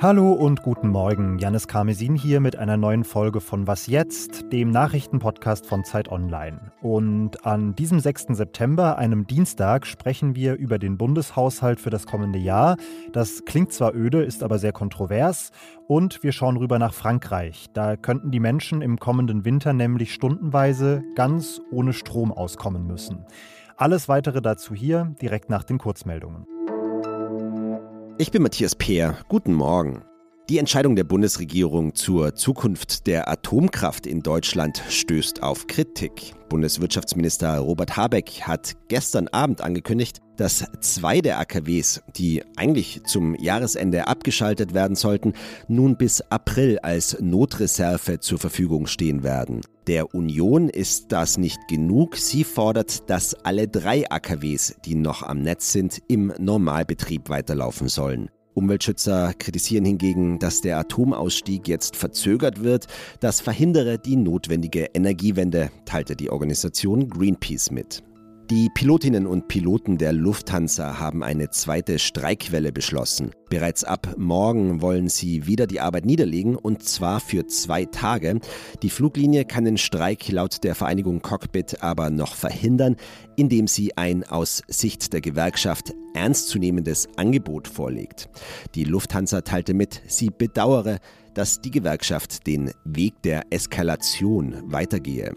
Hallo und guten Morgen. Janis Karmesin hier mit einer neuen Folge von Was jetzt, dem Nachrichtenpodcast von Zeit Online. Und an diesem 6. September, einem Dienstag, sprechen wir über den Bundeshaushalt für das kommende Jahr. Das klingt zwar öde, ist aber sehr kontrovers. Und wir schauen rüber nach Frankreich. Da könnten die Menschen im kommenden Winter nämlich stundenweise ganz ohne Strom auskommen müssen. Alles weitere dazu hier direkt nach den Kurzmeldungen. Ich bin Matthias Peer. Guten Morgen. Die Entscheidung der Bundesregierung zur Zukunft der Atomkraft in Deutschland stößt auf Kritik. Bundeswirtschaftsminister Robert Habeck hat gestern Abend angekündigt, dass zwei der AKWs, die eigentlich zum Jahresende abgeschaltet werden sollten, nun bis April als Notreserve zur Verfügung stehen werden. Der Union ist das nicht genug. Sie fordert, dass alle drei AKWs, die noch am Netz sind, im Normalbetrieb weiterlaufen sollen. Umweltschützer kritisieren hingegen, dass der Atomausstieg jetzt verzögert wird. Das verhindere die notwendige Energiewende, teilte die Organisation Greenpeace mit. Die Pilotinnen und Piloten der Lufthansa haben eine zweite Streikwelle beschlossen. Bereits ab morgen wollen sie wieder die Arbeit niederlegen und zwar für zwei Tage. Die Fluglinie kann den Streik laut der Vereinigung Cockpit aber noch verhindern, indem sie ein aus Sicht der Gewerkschaft ernstzunehmendes Angebot vorlegt. Die Lufthansa teilte mit, sie bedauere, dass die Gewerkschaft den Weg der Eskalation weitergehe.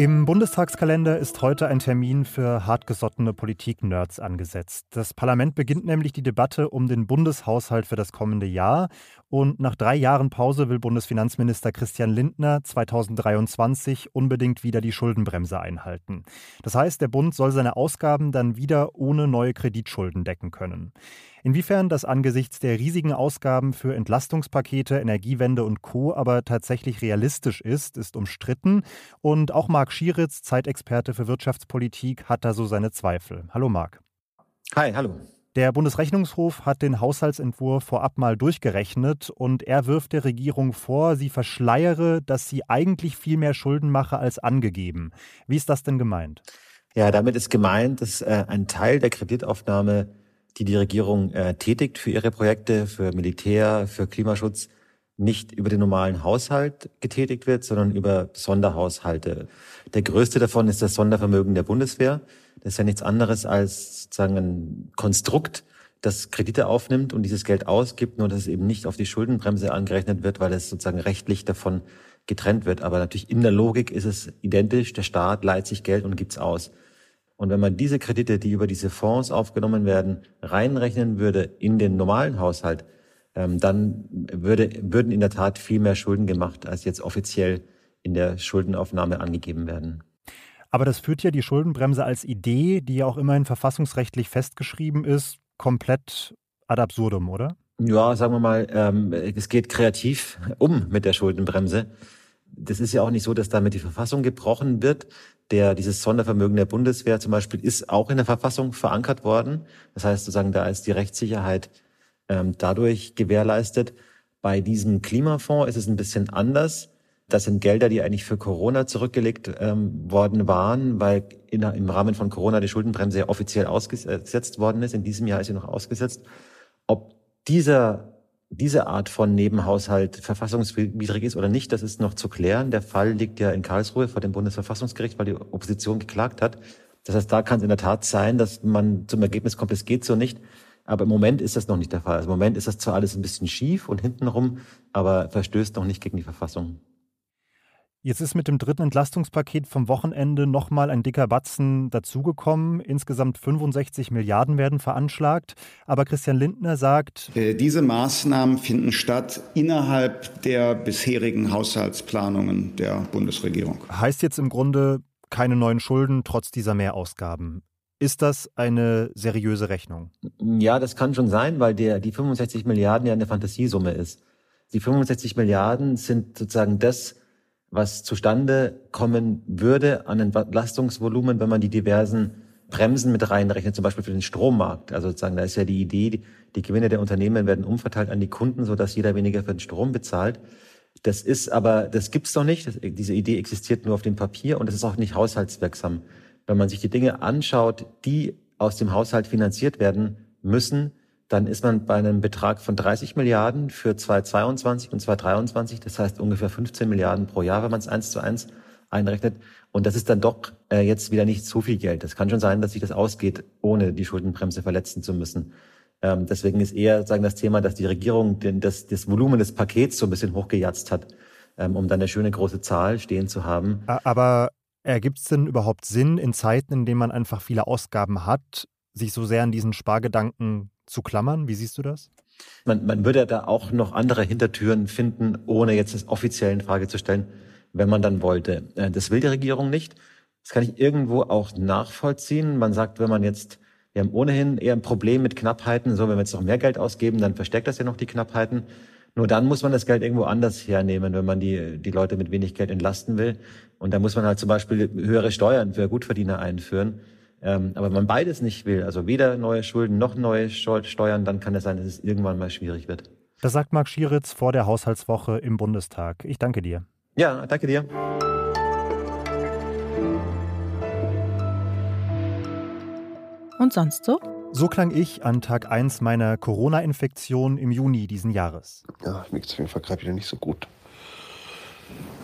Im Bundestagskalender ist heute ein Termin für hartgesottene Politik-Nerds angesetzt. Das Parlament beginnt nämlich die Debatte um den Bundeshaushalt für das kommende Jahr. Und nach drei Jahren Pause will Bundesfinanzminister Christian Lindner 2023 unbedingt wieder die Schuldenbremse einhalten. Das heißt, der Bund soll seine Ausgaben dann wieder ohne neue Kreditschulden decken können. Inwiefern das angesichts der riesigen Ausgaben für Entlastungspakete, Energiewende und Co. aber tatsächlich realistisch ist, ist umstritten. Und auch Marc Schieritz, Zeitexperte für Wirtschaftspolitik, hat da so seine Zweifel. Hallo Marc. Hi, hallo. Der Bundesrechnungshof hat den Haushaltsentwurf vorab mal durchgerechnet und er wirft der Regierung vor, sie verschleiere, dass sie eigentlich viel mehr Schulden mache als angegeben. Wie ist das denn gemeint? Ja, damit ist gemeint, dass äh, ein Teil der Kreditaufnahme die die Regierung äh, tätigt für ihre Projekte, für Militär, für Klimaschutz, nicht über den normalen Haushalt getätigt wird, sondern über Sonderhaushalte. Der größte davon ist das Sondervermögen der Bundeswehr. Das ist ja nichts anderes als sozusagen ein Konstrukt, das Kredite aufnimmt und dieses Geld ausgibt, nur dass es eben nicht auf die Schuldenbremse angerechnet wird, weil es sozusagen rechtlich davon getrennt wird. Aber natürlich in der Logik ist es identisch. Der Staat leiht sich Geld und gibt's aus. Und wenn man diese Kredite, die über diese Fonds aufgenommen werden, reinrechnen würde in den normalen Haushalt, dann würde, würden in der Tat viel mehr Schulden gemacht, als jetzt offiziell in der Schuldenaufnahme angegeben werden. Aber das führt ja die Schuldenbremse als Idee, die ja auch immerhin verfassungsrechtlich festgeschrieben ist, komplett ad absurdum, oder? Ja, sagen wir mal, ähm, es geht kreativ um mit der Schuldenbremse. Das ist ja auch nicht so, dass damit die Verfassung gebrochen wird, der, dieses Sondervermögen der Bundeswehr zum Beispiel ist auch in der Verfassung verankert worden. Das heißt sozusagen, da ist die Rechtssicherheit ähm, dadurch gewährleistet. Bei diesem Klimafonds ist es ein bisschen anders. Das sind Gelder, die eigentlich für Corona zurückgelegt ähm, worden waren, weil in, im Rahmen von Corona die Schuldenbremse offiziell ausgesetzt worden ist. In diesem Jahr ist sie noch ausgesetzt. Ob dieser diese Art von Nebenhaushalt verfassungswidrig ist oder nicht, das ist noch zu klären. Der Fall liegt ja in Karlsruhe vor dem Bundesverfassungsgericht, weil die Opposition geklagt hat. Das heißt, da kann es in der Tat sein, dass man zum Ergebnis kommt, es geht so nicht. Aber im Moment ist das noch nicht der Fall. Also Im Moment ist das zwar alles ein bisschen schief und hintenrum, aber verstößt noch nicht gegen die Verfassung. Jetzt ist mit dem dritten Entlastungspaket vom Wochenende nochmal ein dicker Batzen dazugekommen. Insgesamt 65 Milliarden werden veranschlagt. Aber Christian Lindner sagt, äh, diese Maßnahmen finden statt innerhalb der bisherigen Haushaltsplanungen der Bundesregierung. Heißt jetzt im Grunde keine neuen Schulden trotz dieser Mehrausgaben. Ist das eine seriöse Rechnung? Ja, das kann schon sein, weil der, die 65 Milliarden ja eine Fantasiesumme ist. Die 65 Milliarden sind sozusagen das, was zustande kommen würde an Entlastungsvolumen, wenn man die diversen Bremsen mit reinrechnet, zum Beispiel für den Strommarkt. Also sozusagen, da ist ja die Idee, die Gewinne der Unternehmen werden umverteilt an die Kunden, sodass jeder weniger für den Strom bezahlt. Das ist aber, das gibt's doch nicht. Diese Idee existiert nur auf dem Papier und es ist auch nicht haushaltswirksam. Wenn man sich die Dinge anschaut, die aus dem Haushalt finanziert werden müssen, dann ist man bei einem Betrag von 30 Milliarden für 2022 und 2023. Das heißt ungefähr 15 Milliarden pro Jahr, wenn man es eins zu eins einrechnet. Und das ist dann doch äh, jetzt wieder nicht so viel Geld. Das kann schon sein, dass sich das ausgeht, ohne die Schuldenbremse verletzen zu müssen. Ähm, deswegen ist eher sagen das Thema, dass die Regierung den, das, das Volumen des Pakets so ein bisschen hochgejatzt hat, ähm, um dann eine schöne große Zahl stehen zu haben. Aber ergibt es denn überhaupt Sinn, in Zeiten, in denen man einfach viele Ausgaben hat, sich so sehr an diesen Spargedanken zu klammern? Wie siehst du das? Man, man würde da auch noch andere Hintertüren finden, ohne jetzt das offiziell in Frage zu stellen, wenn man dann wollte. Äh, das will die Regierung nicht. Das kann ich irgendwo auch nachvollziehen. Man sagt, wenn man jetzt wir haben ohnehin eher ein Problem mit Knappheiten. So, wenn wir jetzt noch mehr Geld ausgeben, dann verstärkt das ja noch die Knappheiten. Nur dann muss man das Geld irgendwo anders hernehmen, wenn man die, die Leute mit wenig Geld entlasten will. Und da muss man halt zum Beispiel höhere Steuern für Gutverdiener einführen. Ähm, aber wenn man beides nicht will, also weder neue Schulden noch neue Steuern, dann kann es sein, dass es irgendwann mal schwierig wird. Das sagt Marc Schieritz vor der Haushaltswoche im Bundestag. Ich danke dir. Ja, danke dir. Und sonst so? So klang ich an Tag 1 meiner Corona-Infektion im Juni diesen Jahres. Ja, mir geht es auf jeden Fall gerade wieder nicht so gut.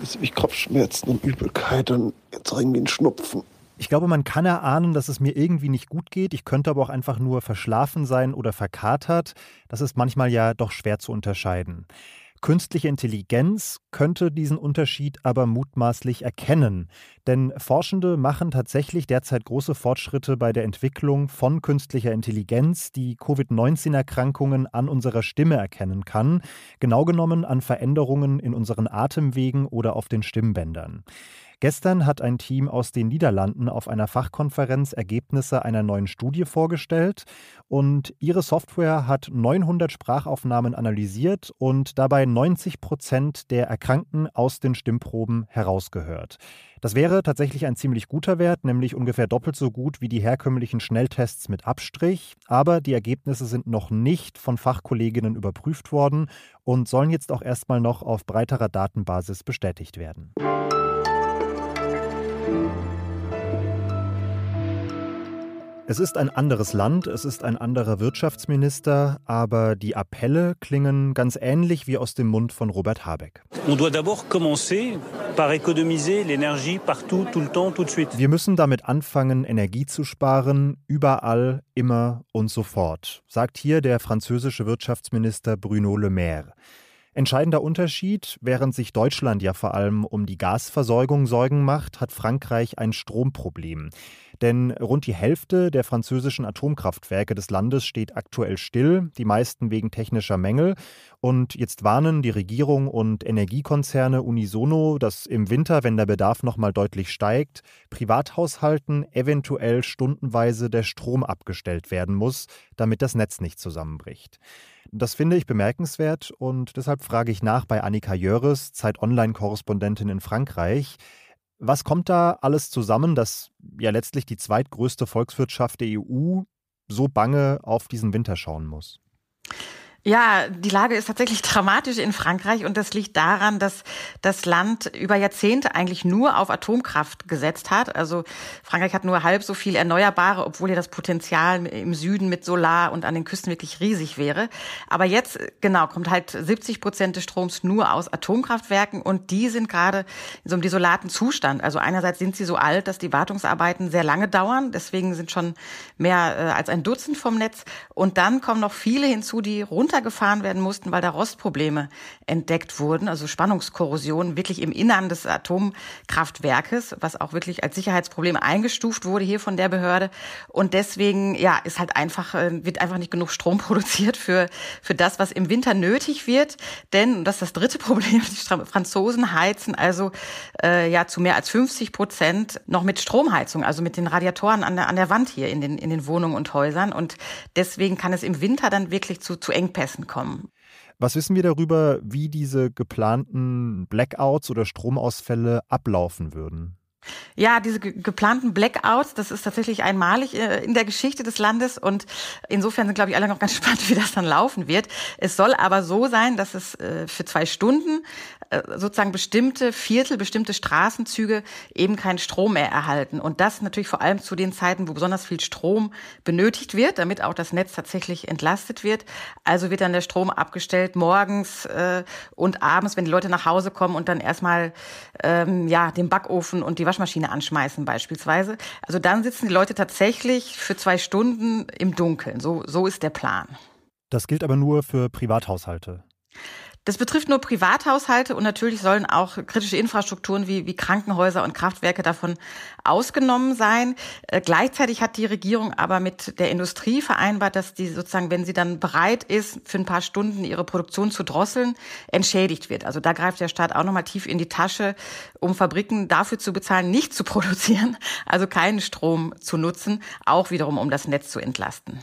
Jetzt habe ich Kopfschmerzen und Übelkeit und jetzt irgendwie ein Schnupfen. Ich glaube, man kann erahnen, dass es mir irgendwie nicht gut geht. Ich könnte aber auch einfach nur verschlafen sein oder verkatert. Das ist manchmal ja doch schwer zu unterscheiden. Künstliche Intelligenz könnte diesen Unterschied aber mutmaßlich erkennen, denn Forschende machen tatsächlich derzeit große Fortschritte bei der Entwicklung von künstlicher Intelligenz, die Covid-19-Erkrankungen an unserer Stimme erkennen kann, genau genommen an Veränderungen in unseren Atemwegen oder auf den Stimmbändern. Gestern hat ein Team aus den Niederlanden auf einer Fachkonferenz Ergebnisse einer neuen Studie vorgestellt und ihre Software hat 900 Sprachaufnahmen analysiert und dabei 90 Prozent der Erkrankten aus den Stimmproben herausgehört. Das wäre tatsächlich ein ziemlich guter Wert, nämlich ungefähr doppelt so gut wie die herkömmlichen Schnelltests mit Abstrich. Aber die Ergebnisse sind noch nicht von Fachkolleginnen überprüft worden und sollen jetzt auch erstmal noch auf breiterer Datenbasis bestätigt werden. Es ist ein anderes Land, es ist ein anderer Wirtschaftsminister, aber die Appelle klingen ganz ähnlich wie aus dem Mund von Robert Habeck. Wir müssen damit anfangen, Energie zu sparen, überall, immer und sofort, sagt hier der französische Wirtschaftsminister Bruno Le Maire. Entscheidender Unterschied, während sich Deutschland ja vor allem um die Gasversorgung Sorgen macht, hat Frankreich ein Stromproblem. Denn rund die Hälfte der französischen Atomkraftwerke des Landes steht aktuell still, die meisten wegen technischer Mängel. Und jetzt warnen die Regierung und Energiekonzerne unisono, dass im Winter, wenn der Bedarf nochmal deutlich steigt, Privathaushalten eventuell stundenweise der Strom abgestellt werden muss, damit das Netz nicht zusammenbricht. Das finde ich bemerkenswert und deshalb frage ich nach bei Annika Jöres, Zeit Online-Korrespondentin in Frankreich. Was kommt da alles zusammen, dass ja letztlich die zweitgrößte Volkswirtschaft der EU so bange auf diesen Winter schauen muss? Ja, die Lage ist tatsächlich dramatisch in Frankreich und das liegt daran, dass das Land über Jahrzehnte eigentlich nur auf Atomkraft gesetzt hat. Also Frankreich hat nur halb so viel Erneuerbare, obwohl ja das Potenzial im Süden mit Solar und an den Küsten wirklich riesig wäre. Aber jetzt, genau, kommt halt 70 Prozent des Stroms nur aus Atomkraftwerken und die sind gerade in so einem desolaten Zustand. Also einerseits sind sie so alt, dass die Wartungsarbeiten sehr lange dauern. Deswegen sind schon mehr äh, als ein Dutzend vom Netz. Und dann kommen noch viele hinzu, die runter runtergefahren werden mussten, weil da Rostprobleme entdeckt wurden, also Spannungskorrosion wirklich im Innern des Atomkraftwerkes, was auch wirklich als Sicherheitsproblem eingestuft wurde hier von der Behörde. Und deswegen, ja, ist halt einfach, äh, wird einfach nicht genug Strom produziert für, für das, was im Winter nötig wird. Denn, und das ist das dritte Problem, die Franzosen heizen also äh, ja zu mehr als 50 Prozent noch mit Stromheizung, also mit den Radiatoren an der, an der Wand hier in den, in den Wohnungen und Häusern. Und deswegen kann es im Winter dann wirklich zu, zu Engpässen Engpässen kommen. Was wissen wir darüber, wie diese geplanten Blackouts oder Stromausfälle ablaufen würden? Ja, diese geplanten Blackouts, das ist tatsächlich einmalig äh, in der Geschichte des Landes und insofern sind, glaube ich, alle noch ganz gespannt, wie das dann laufen wird. Es soll aber so sein, dass es äh, für zwei Stunden äh, sozusagen bestimmte Viertel, bestimmte Straßenzüge eben keinen Strom mehr erhalten. Und das natürlich vor allem zu den Zeiten, wo besonders viel Strom benötigt wird, damit auch das Netz tatsächlich entlastet wird. Also wird dann der Strom abgestellt morgens und abends, wenn die Leute nach Hause kommen und dann erstmal ähm, ja den Backofen und die Waschmaschine anschmeißen beispielsweise. Also dann sitzen die Leute tatsächlich für zwei Stunden im Dunkeln. So, so ist der Plan. Das gilt aber nur für Privathaushalte. Das betrifft nur Privathaushalte und natürlich sollen auch kritische Infrastrukturen wie, wie Krankenhäuser und Kraftwerke davon ausgenommen sein. Äh, gleichzeitig hat die Regierung aber mit der Industrie vereinbart, dass die sozusagen, wenn sie dann bereit ist, für ein paar Stunden ihre Produktion zu drosseln, entschädigt wird. Also da greift der Staat auch nochmal tief in die Tasche, um Fabriken dafür zu bezahlen, nicht zu produzieren, also keinen Strom zu nutzen, auch wiederum um das Netz zu entlasten.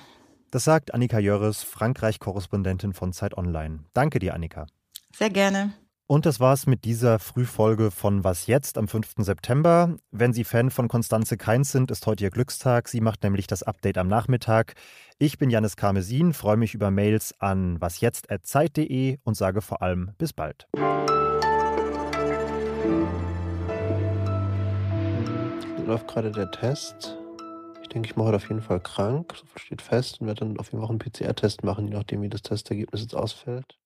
Das sagt Annika Jörres, Frankreich-Korrespondentin von Zeit Online. Danke dir, Annika. Sehr gerne. Und das war's mit dieser Frühfolge von Was jetzt am 5. September. Wenn Sie Fan von Konstanze Keins sind, ist heute Ihr Glückstag. Sie macht nämlich das Update am Nachmittag. Ich bin Janis Karmesin, freue mich über Mails an wasjetzt.zeit.de und sage vor allem bis bald. Läuft gerade der Test denke, ich mache heute auf jeden Fall krank. So steht fest und werde dann auf jeden Fall einen PCR-Test machen, je nachdem, wie das Testergebnis jetzt ausfällt.